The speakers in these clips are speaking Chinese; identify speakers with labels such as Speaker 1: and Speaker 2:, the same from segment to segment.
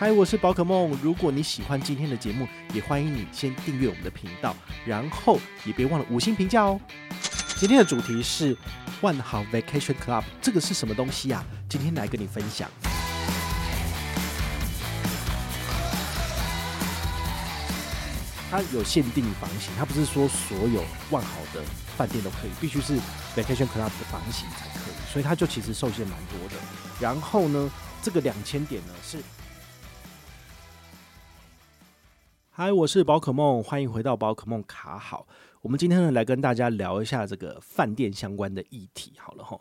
Speaker 1: 嗨，我是宝可梦。如果你喜欢今天的节目，也欢迎你先订阅我们的频道，然后也别忘了五星评价哦。今天的主题是万豪 Vacation Club，这个是什么东西啊？今天来跟你分享。它有限定房型，它不是说所有万豪的饭店都可以，必须是 Vacation Club 的房型才可以，所以它就其实受限蛮多的。然后呢，这个两千点呢是。嗨，我是宝可梦，欢迎回到宝可梦卡好。我们今天呢来跟大家聊一下这个饭店相关的议题。好了哈，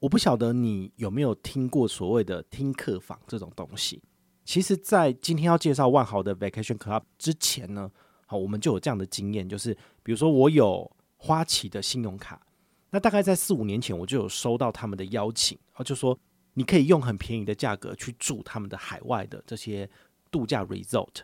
Speaker 1: 我不晓得你有没有听过所谓的听客房这种东西。其实，在今天要介绍万豪的 Vacation Club 之前呢，好，我们就有这样的经验，就是比如说我有花旗的信用卡，那大概在四五年前我就有收到他们的邀请，啊，就说你可以用很便宜的价格去住他们的海外的这些度假 resort。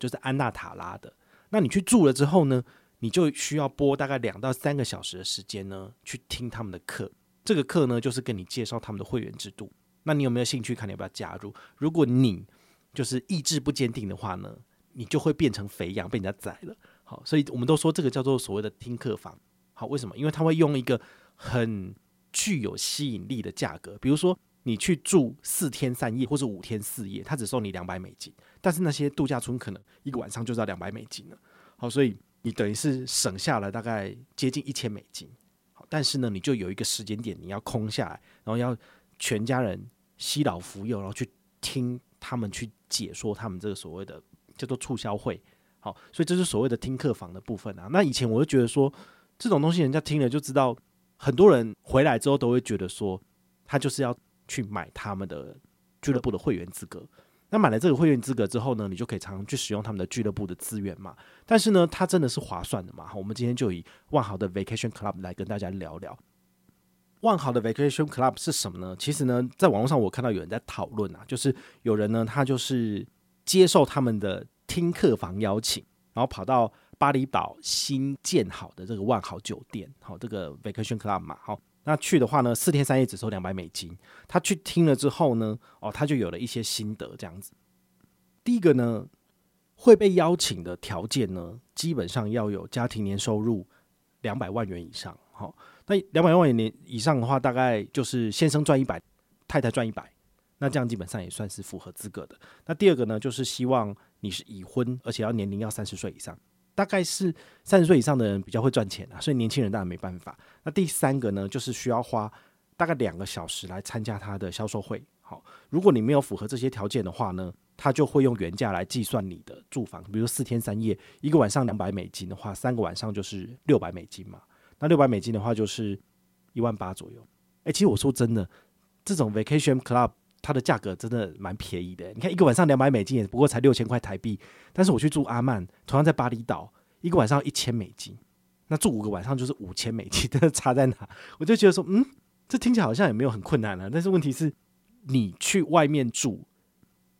Speaker 1: 就是安纳塔拉的，那你去住了之后呢，你就需要播大概两到三个小时的时间呢，去听他们的课。这个课呢，就是跟你介绍他们的会员制度。那你有没有兴趣？看你要不要加入？如果你就是意志不坚定的话呢，你就会变成肥羊，被人家宰了。好，所以我们都说这个叫做所谓的听课房。好，为什么？因为他会用一个很具有吸引力的价格，比如说。你去住四天三夜或者五天四夜，他只收你两百美金，但是那些度假村可能一个晚上就是要两百美金了。好，所以你等于是省下了大概接近一千美金。好，但是呢，你就有一个时间点你要空下来，然后要全家人携老扶幼，然后去听他们去解说他们这个所谓的叫做促销会。好，所以这是所谓的听客房的部分啊。那以前我就觉得说这种东西人家听了就知道，很多人回来之后都会觉得说他就是要。去买他们的俱乐部的会员资格，那买了这个会员资格之后呢，你就可以常常去使用他们的俱乐部的资源嘛。但是呢，它真的是划算的嘛？好，我们今天就以万豪的 Vacation Club 来跟大家聊聊。万豪的 Vacation Club 是什么呢？其实呢，在网络上我看到有人在讨论啊，就是有人呢，他就是接受他们的听客房邀请，然后跑到巴厘岛新建好的这个万豪酒店，好，这个 Vacation Club 嘛，好。那去的话呢，四天三夜只收两百美金。他去听了之后呢，哦，他就有了一些心得，这样子。第一个呢，会被邀请的条件呢，基本上要有家庭年收入两百万元以上。好，那两百万元年以上的话，大概就是先生赚一百，太太赚一百，那这样基本上也算是符合资格的。那第二个呢，就是希望你是已婚，而且要年龄要三十岁以上。大概是三十岁以上的人比较会赚钱啊，所以年轻人当然没办法。那第三个呢，就是需要花大概两个小时来参加他的销售会。好，如果你没有符合这些条件的话呢，他就会用原价来计算你的住房。比如四天三夜，一个晚上两百美金的话，三个晚上就是六百美金嘛。那六百美金的话就是一万八左右。诶，其实我说真的，这种 Vacation Club 它的价格真的蛮便宜的。你看一个晚上两百美金，也不过才六千块台币。但是我去住阿曼，同样在巴厘岛，一个晚上一千美金，那住五个晚上就是五千美金，真的差在哪？我就觉得说，嗯，这听起来好像也没有很困难了。但是问题是，你去外面住，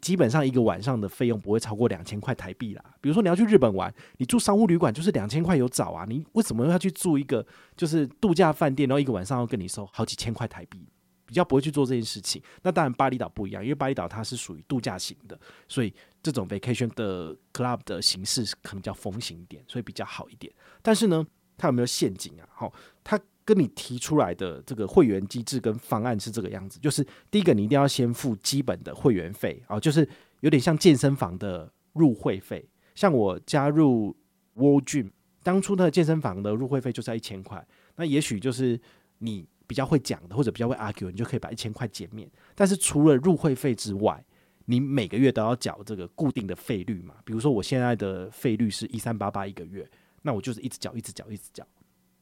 Speaker 1: 基本上一个晚上的费用不会超过两千块台币啦。比如说你要去日本玩，你住商务旅馆就是两千块有找啊。你为什么要去住一个就是度假饭店，然后一个晚上要跟你收好几千块台币？比较不会去做这件事情。那当然，巴厘岛不一样，因为巴厘岛它是属于度假型的，所以这种 vacation 的 club 的形式可能比较风行一点，所以比较好一点。但是呢，它有没有陷阱啊？好，它跟你提出来的这个会员机制跟方案是这个样子，就是第一个，你一定要先付基本的会员费啊，就是有点像健身房的入会费。像我加入 World Gym，当初的健身房的入会费就是要一千块，那也许就是你。比较会讲的或者比较会 argue，你就可以把一千块减免。但是除了入会费之外，你每个月都要缴这个固定的费率嘛。比如说我现在的费率是一三八八一个月，那我就是一直缴，一直缴，一直缴。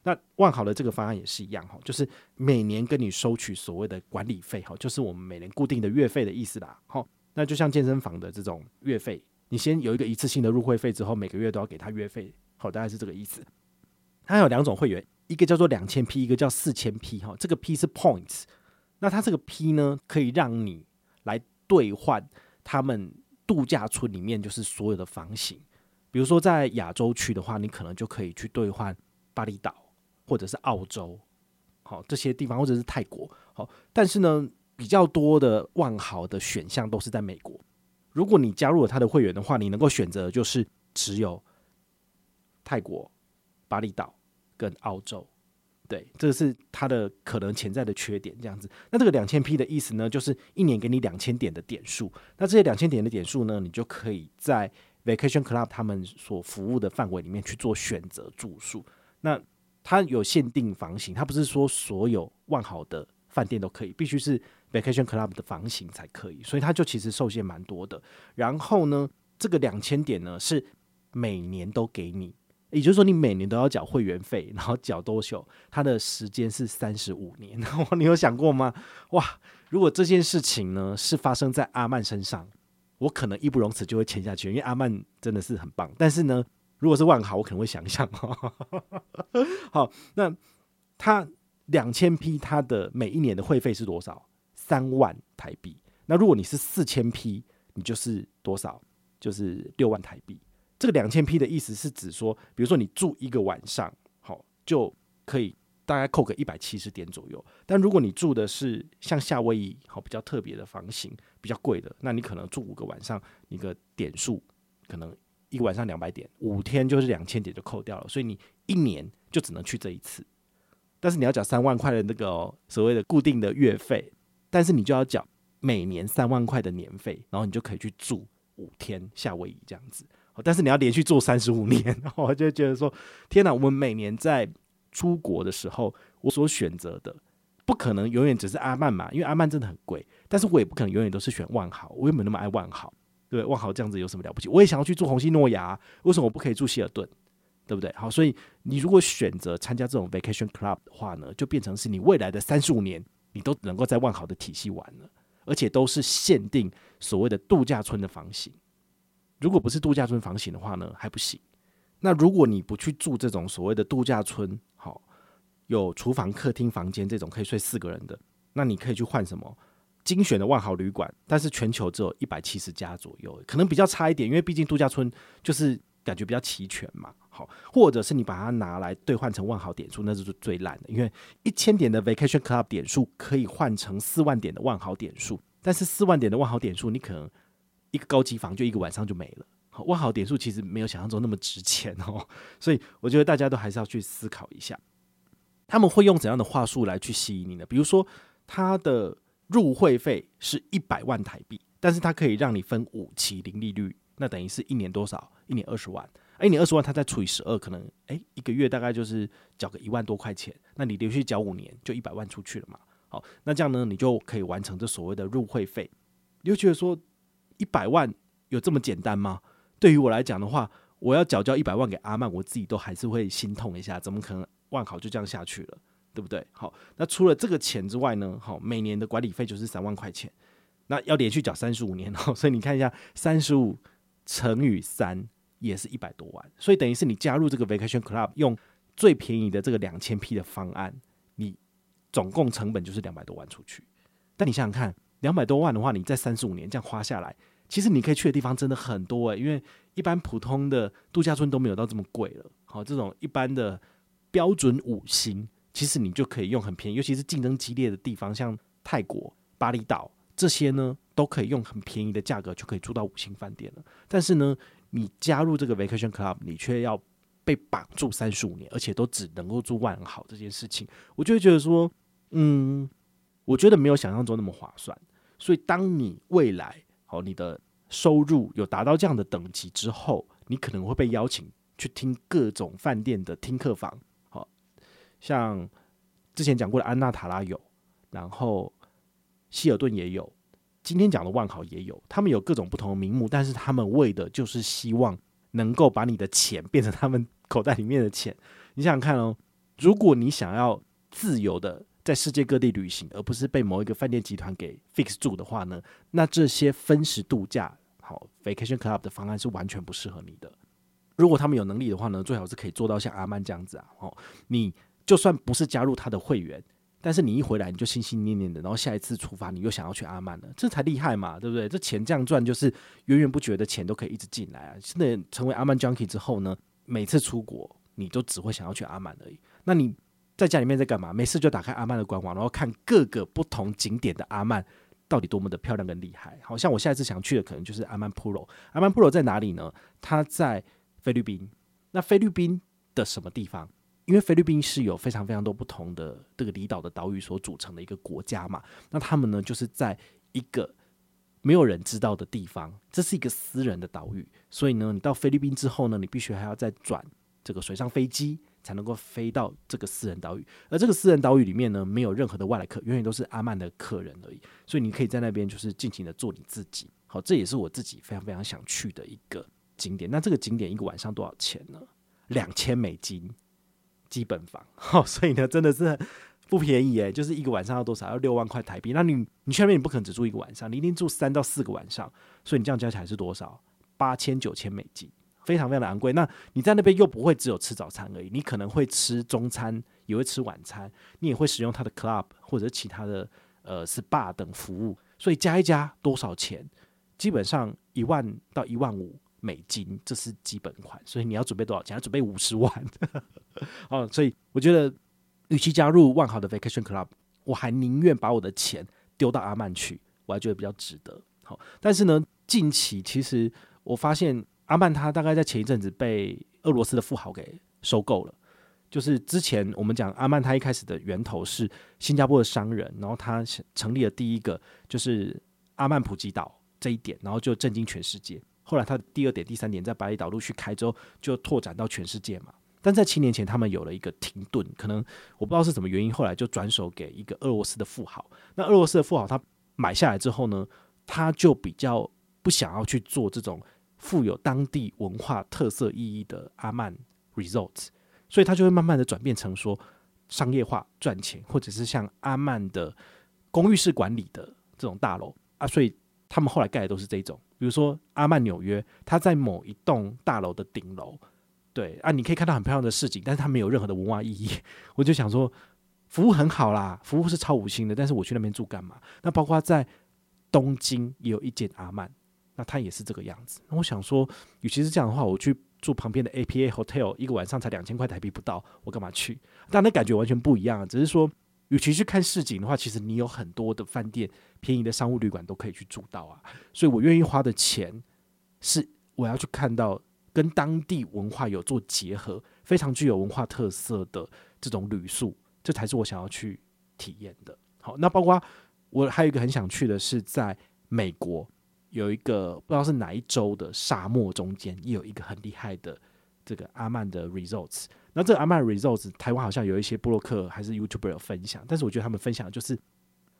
Speaker 1: 那万豪的这个方案也是一样哈，就是每年跟你收取所谓的管理费哈，就是我们每年固定的月费的意思啦。好，那就像健身房的这种月费，你先有一个一次性的入会费之后，每个月都要给他月费，好，大概是这个意思。它有两种会员。一个叫做两千 P，一个叫四千 P 哈，这个 P 是 points，那它这个 P 呢，可以让你来兑换他们度假村里面就是所有的房型，比如说在亚洲区的话，你可能就可以去兑换巴厘岛或者是澳洲，好这些地方或者是泰国，好，但是呢，比较多的万豪的选项都是在美国。如果你加入了他的会员的话，你能够选择就是只有泰国、巴厘岛跟澳洲。对，这是它的可能潜在的缺点，这样子。那这个两千 P 的意思呢，就是一年给你两千点的点数。那这些两千点的点数呢，你就可以在 Vacation Club 他们所服务的范围里面去做选择住宿。那它有限定房型，它不是说所有万豪的饭店都可以，必须是 Vacation Club 的房型才可以。所以它就其实受限蛮多的。然后呢，这个两千点呢是每年都给你。也就是说，你每年都要缴会员费，然后缴多久？它的时间是三十五年。你有想过吗？哇！如果这件事情呢是发生在阿曼身上，我可能义不容辞就会签下去，因为阿曼真的是很棒。但是呢，如果是万豪，我可能会想一想。好，那它两千 P，它的每一年的会费是多少？三万台币。那如果你是四千 P，你就是多少？就是六万台币。这个两千 P 的意思是指说，比如说你住一个晚上，好就可以大概扣个一百七十点左右。但如果你住的是像夏威夷好比较特别的房型，比较贵的，那你可能住五个晚上，一个点数可能一个晚上两百点，五天就是两千点就扣掉了。所以你一年就只能去这一次，但是你要缴三万块的那个、所谓的固定的月费，但是你就要缴每年三万块的年费，然后你就可以去住五天夏威夷这样子。但是你要连续做三十五年，我就觉得说，天哪！我们每年在出国的时候，我所选择的不可能永远只是阿曼嘛，因为阿曼真的很贵。但是我也不可能永远都是选万豪，我也没那么爱万豪，对，万豪这样子有什么了不起？我也想要去住红星诺亚，为什么我不可以住希尔顿？对不对？好，所以你如果选择参加这种 Vacation Club 的话呢，就变成是你未来的三十五年，你都能够在万豪的体系玩了，而且都是限定所谓的度假村的房型。如果不是度假村房型的话呢，还不行。那如果你不去住这种所谓的度假村，好，有厨房、客厅、房间这种可以睡四个人的，那你可以去换什么精选的万豪旅馆，但是全球只有一百七十家左右，可能比较差一点，因为毕竟度假村就是感觉比较齐全嘛。好，或者是你把它拿来兑换成万豪点数，那就是最烂的，因为一千点的 Vacation Club 点数可以换成四万点的万豪点数，但是四万点的万豪点数你可能。一个高级房就一个晚上就没了，万豪点数其实没有想象中那么值钱哦，所以我觉得大家都还是要去思考一下，他们会用怎样的话术来去吸引你呢？比如说，他的入会费是一百万台币，但是他可以让你分五期零利率，那等于是一年多少？一年二十万，一年二十万，他再除以十二，可能诶，一个月大概就是缴个一万多块钱，那你连续缴五年就一百万出去了嘛？好，那这样呢，你就可以完成这所谓的入会费，你就觉得说。一百万有这么简单吗？对于我来讲的话，我要缴交一百万给阿曼，我自己都还是会心痛一下。怎么可能万豪就这样下去了？对不对？好，那除了这个钱之外呢？好，每年的管理费就是三万块钱，那要连续缴三十五年哦，所以你看一下，三十五乘以三也是一百多万。所以等于是你加入这个 Vacation Club，用最便宜的这个两千 P 的方案，你总共成本就是两百多万出去。但你想想看。两百多万的话，你在三十五年这样花下来，其实你可以去的地方真的很多诶、因为一般普通的度假村都没有到这么贵了。好，这种一般的标准五星，其实你就可以用很便宜，尤其是竞争激烈的地方，像泰国、巴厘岛这些呢，都可以用很便宜的价格就可以住到五星饭店了。但是呢，你加入这个 Vacation Club，你却要被绑住三十五年，而且都只能够住万豪这件事情，我就会觉得说，嗯。我觉得没有想象中那么划算，所以当你未来好，你的收入有达到这样的等级之后，你可能会被邀请去听各种饭店的听客房，好，像之前讲过的安纳塔拉有，然后希尔顿也有，今天讲的万豪也有，他们有各种不同的名目，但是他们为的就是希望能够把你的钱变成他们口袋里面的钱。你想想看哦，如果你想要自由的。在世界各地旅行，而不是被某一个饭店集团给 fix 住的话呢，那这些分时度假好 vacation club 的方案是完全不适合你的。如果他们有能力的话呢，最好是可以做到像阿曼这样子啊。哦，你就算不是加入他的会员，但是你一回来你就心心念念的，然后下一次出发你又想要去阿曼了，这才厉害嘛，对不对？这钱这样赚就是源源不绝的钱都可以一直进来啊。现在成为阿曼 junkie 之后呢，每次出国你都只会想要去阿曼而已。那你。在家里面在干嘛？没事就打开阿曼的官网，然后看各个不同景点的阿曼，到底多么的漂亮跟厉害。好像我下一次想去的可能就是阿曼普罗。阿曼普罗在哪里呢？它在菲律宾。那菲律宾的什么地方？因为菲律宾是有非常非常多不同的这个离岛的岛屿所组成的一个国家嘛。那他们呢，就是在一个没有人知道的地方，这是一个私人的岛屿。所以呢，你到菲律宾之后呢，你必须还要再转这个水上飞机，才能够飞到这个私人岛屿。而这个私人岛屿里面呢，没有任何的外来客，永远都是阿曼的客人而已。所以你可以在那边就是尽情的做你自己。好，这也是我自己非常非常想去的一个景点。那这个景点一个晚上多少钱呢？两千美金。基本房，好，所以呢，真的是不便宜诶，就是一个晚上要多少？要六万块台币。那你你去那边，你不可能只住一个晚上，你一定住三到四个晚上。所以你这样加起来是多少？八千九千美金，非常非常的昂贵。那你在那边又不会只有吃早餐而已，你可能会吃中餐，也会吃晚餐，你也会使用它的 club 或者其他的呃 SPA 等服务。所以加一加多少钱？基本上一万到一万五。美金，这是基本款，所以你要准备多少钱？要准备五十万 哦。所以我觉得，与其加入万豪的 Vacation Club，我还宁愿把我的钱丢到阿曼去，我还觉得比较值得。好，但是呢，近期其实我发现阿曼他大概在前一阵子被俄罗斯的富豪给收购了。就是之前我们讲阿曼，他一开始的源头是新加坡的商人，然后他成立了第一个就是阿曼普吉岛这一点，然后就震惊全世界。后来他的第二点、第三点在巴厘岛陆续开之后，就拓展到全世界嘛。但在七年前，他们有了一个停顿，可能我不知道是什么原因，后来就转手给一个俄罗斯的富豪。那俄罗斯的富豪他买下来之后呢，他就比较不想要去做这种富有当地文化特色意义的阿曼 Resorts，所以他就会慢慢的转变成说商业化赚钱，或者是像阿曼的公寓式管理的这种大楼啊。所以他们后来盖的都是这种。比如说阿曼纽约，它在某一栋大楼的顶楼，对啊，你可以看到很漂亮的市景，但是它没有任何的文化意义。我就想说，服务很好啦，服务是超五星的，但是我去那边住干嘛？那包括在东京也有一间阿曼，那它也是这个样子。那我想说，与其是这样的话，我去住旁边的 APA Hotel，一个晚上才两千块台币不到，我干嘛去？但那感觉完全不一样，只是说。与其去看市景的话，其实你有很多的饭店、便宜的商务旅馆都可以去住到啊。所以我愿意花的钱是我要去看到跟当地文化有做结合、非常具有文化特色的这种旅宿，这才是我想要去体验的。好，那包括我还有一个很想去的是，在美国有一个不知道是哪一州的沙漠中间，也有一个很厉害的这个阿曼的 resorts。那这个阿曼 Resorts 台湾好像有一些布洛克还是 YouTuber 有分享，但是我觉得他们分享的就是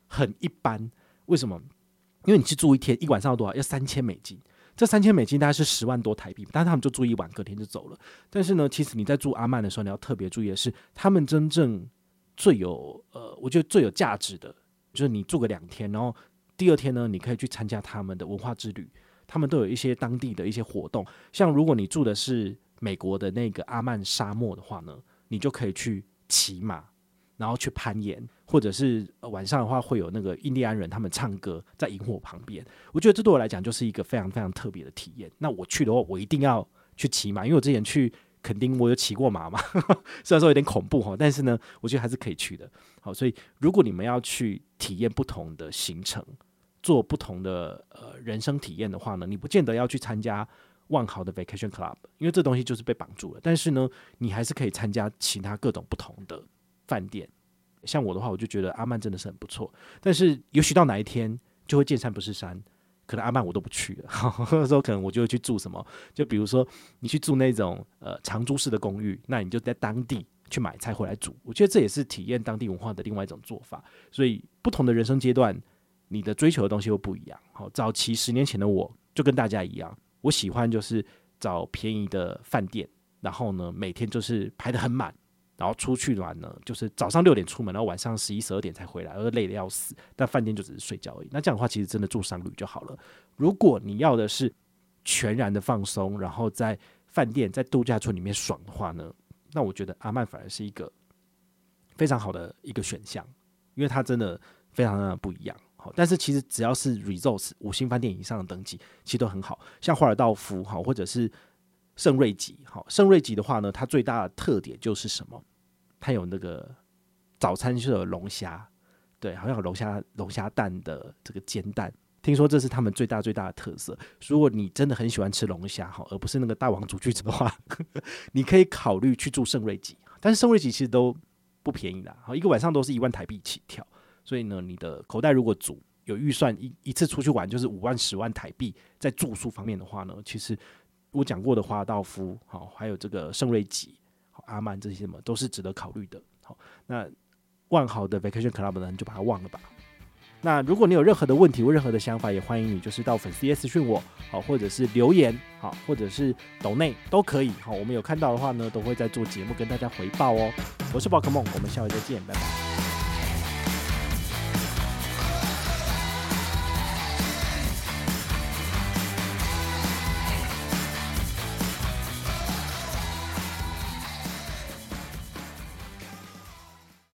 Speaker 1: 很一般。为什么？因为你去住一天一晚上要多少？要三千美金。这三千美金大概是十万多台币，但是他们就住一晚，隔天就走了。但是呢，其实你在住阿曼的时候，你要特别注意的是，他们真正最有呃，我觉得最有价值的，就是你住个两天，然后第二天呢，你可以去参加他们的文化之旅。他们都有一些当地的一些活动，像如果你住的是。美国的那个阿曼沙漠的话呢，你就可以去骑马，然后去攀岩，或者是晚上的话会有那个印第安人他们唱歌在萤火旁边。我觉得这对我来讲就是一个非常非常特别的体验。那我去的话，我一定要去骑马，因为我之前去垦丁我有骑过马嘛，虽然说有点恐怖哈，但是呢，我觉得还是可以去的。好，所以如果你们要去体验不同的行程，做不同的呃人生体验的话呢，你不见得要去参加。万豪的 Vacation Club，因为这东西就是被绑住了。但是呢，你还是可以参加其他各种不同的饭店。像我的话，我就觉得阿曼真的是很不错。但是也许到哪一天就会见山不是山，可能阿曼我都不去了。那时候可能我就会去住什么，就比如说你去住那种呃长租式的公寓，那你就在当地去买菜回来煮。我觉得这也是体验当地文化的另外一种做法。所以不同的人生阶段，你的追求的东西会不一样。好，早期十年前的我就跟大家一样。我喜欢就是找便宜的饭店，然后呢，每天就是排得很满，然后出去玩呢，就是早上六点出门，然后晚上十一十二点才回来，而累得要死。但饭店就只是睡觉而已。那这样的话，其实真的住商旅就好了。如果你要的是全然的放松，然后在饭店在度假村里面爽的话呢，那我觉得阿曼反而是一个非常好的一个选项，因为它真的非常的不一样。但是其实只要是 resorts 五星饭店以上的等级，其实都很好，像华尔道夫好，或者是圣瑞吉好。圣瑞吉的话呢，它最大的特点就是什么？它有那个早餐是有龙虾，对，好像有龙虾龙虾蛋的这个煎蛋，听说这是他们最大最大的特色。如果你真的很喜欢吃龙虾哈，而不是那个大王煮句子的话，你可以考虑去住圣瑞吉。但是圣瑞吉其实都不便宜的，好，一个晚上都是一万台币起跳。所以呢，你的口袋如果足，有预算一一次出去玩就是五万十万台币，在住宿方面的话呢，其实我讲过的华道夫好，还有这个圣瑞吉、阿曼这些什么都是值得考虑的。好，那。万豪的 Vacation Club 呢，你就把它忘了吧。那如果你有任何的问题或任何的想法，也欢迎你就是到粉丝页私讯我，好，或者是留言，好，或者是抖内都可以。好，我们有看到的话呢，都会在做节目跟大家回报哦。我是宝可梦，我们下回再见，拜拜。